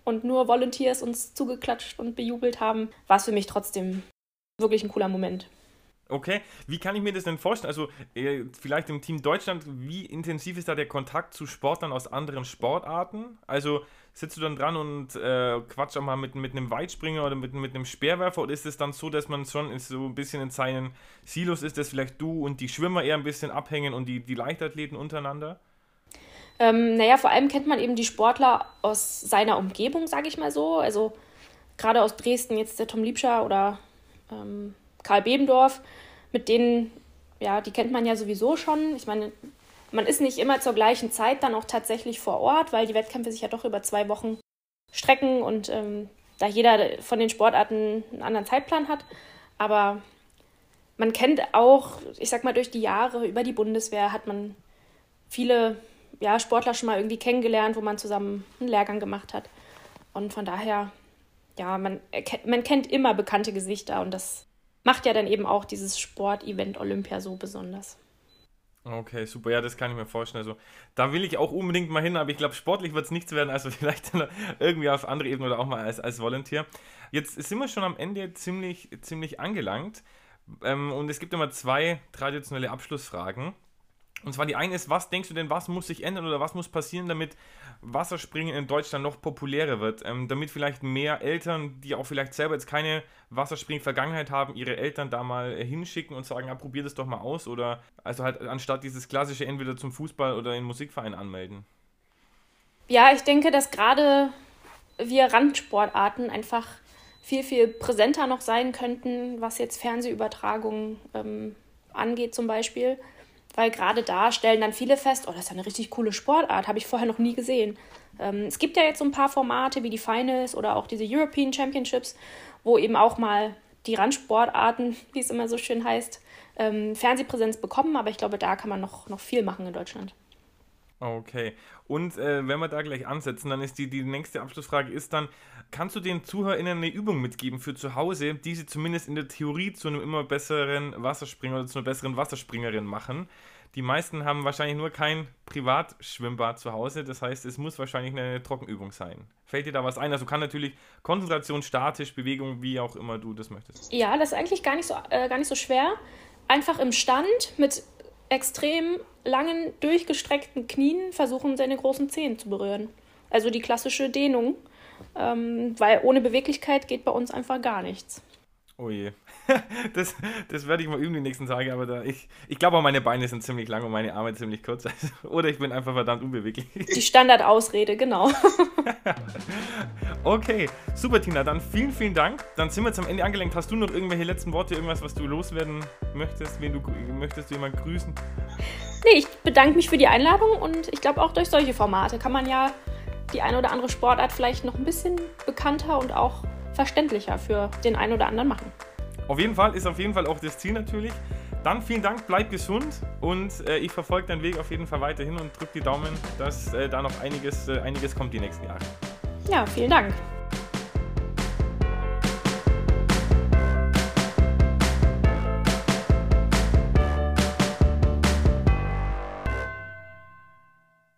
und nur Volunteers uns zugeklatscht und bejubelt haben, war es für mich trotzdem wirklich ein cooler Moment. Okay, wie kann ich mir das denn vorstellen? Also äh, vielleicht im Team Deutschland, wie intensiv ist da der Kontakt zu Sportlern aus anderen Sportarten? Also sitzt du dann dran und äh, quatscht auch mal mit, mit einem Weitspringer oder mit, mit einem Speerwerfer oder ist es dann so, dass man schon so ein bisschen in seinen Silos ist, dass vielleicht du und die Schwimmer eher ein bisschen abhängen und die, die Leichtathleten untereinander? Ähm, naja, vor allem kennt man eben die Sportler aus seiner Umgebung, sage ich mal so. Also gerade aus Dresden jetzt der Tom Liebscher oder ähm, Karl Bebendorf, mit denen, ja, die kennt man ja sowieso schon. Ich meine, man ist nicht immer zur gleichen Zeit dann auch tatsächlich vor Ort, weil die Wettkämpfe sich ja doch über zwei Wochen strecken und ähm, da jeder von den Sportarten einen anderen Zeitplan hat. Aber man kennt auch, ich sag mal, durch die Jahre über die Bundeswehr hat man viele ja, Sportler schon mal irgendwie kennengelernt, wo man zusammen einen Lehrgang gemacht hat. Und von daher, ja, man, man kennt immer bekannte Gesichter und das macht ja dann eben auch dieses Sportevent Olympia so besonders. Okay, super. Ja, das kann ich mir vorstellen. Also, da will ich auch unbedingt mal hin, aber ich glaube, sportlich wird es nichts werden, also vielleicht irgendwie auf andere Ebene oder auch mal als, als Volunteer. Jetzt sind wir schon am Ende ziemlich, ziemlich angelangt. Ähm, und es gibt immer zwei traditionelle Abschlussfragen. Und zwar die eine ist, was denkst du denn, was muss sich ändern oder was muss passieren, damit Wasserspringen in Deutschland noch populärer wird? Ähm, damit vielleicht mehr Eltern, die auch vielleicht selber jetzt keine Wasserspringen-Vergangenheit haben, ihre Eltern da mal äh, hinschicken und sagen, ja, probier das doch mal aus. Oder also halt anstatt dieses klassische entweder zum Fußball oder in Musikverein anmelden. Ja, ich denke, dass gerade wir Randsportarten einfach viel, viel präsenter noch sein könnten, was jetzt Fernsehübertragungen ähm, angeht zum Beispiel weil gerade da stellen dann viele fest, oh, das ist ja eine richtig coole Sportart, habe ich vorher noch nie gesehen. Ähm, es gibt ja jetzt so ein paar Formate wie die Finals oder auch diese European Championships, wo eben auch mal die Randsportarten, wie es immer so schön heißt, ähm, Fernsehpräsenz bekommen, aber ich glaube, da kann man noch, noch viel machen in Deutschland. Okay. Und äh, wenn wir da gleich ansetzen, dann ist die, die nächste Abschlussfrage ist dann, kannst du den ZuhörerInnen eine Übung mitgeben für zu Hause, die sie zumindest in der Theorie zu einem immer besseren Wasserspringer oder zu einer besseren Wasserspringerin machen? Die meisten haben wahrscheinlich nur kein Privatschwimmbad zu Hause, das heißt, es muss wahrscheinlich eine Trockenübung sein. Fällt dir da was ein? Also kann natürlich Konzentration, statisch, Bewegung, wie auch immer du das möchtest. Ja, das ist eigentlich gar nicht so, äh, gar nicht so schwer. Einfach im Stand mit extrem langen, durchgestreckten Knien versuchen, seine großen Zehen zu berühren. Also die klassische Dehnung, ähm, weil ohne Beweglichkeit geht bei uns einfach gar nichts. Oh je. Das, das werde ich mal üben die nächsten Tage, aber da ich, ich glaube auch meine Beine sind ziemlich lang und meine Arme ziemlich kurz. Also, oder ich bin einfach verdammt unbeweglich. Die Standardausrede, genau. okay, super Tina, dann vielen, vielen Dank. Dann sind wir jetzt am Ende angelenkt. Hast du noch irgendwelche letzten Worte, irgendwas, was du loswerden möchtest? Wen du möchtest du jemanden grüßen? Nee, ich bedanke mich für die Einladung und ich glaube auch durch solche Formate kann man ja die eine oder andere Sportart vielleicht noch ein bisschen bekannter und auch verständlicher für den einen oder anderen machen. Auf jeden Fall ist auf jeden Fall auch das Ziel natürlich. Dann vielen Dank, bleib gesund und äh, ich verfolge deinen Weg auf jeden Fall weiterhin und drücke die Daumen, dass äh, da noch einiges, äh, einiges kommt die nächsten Jahre. Ja, vielen Dank.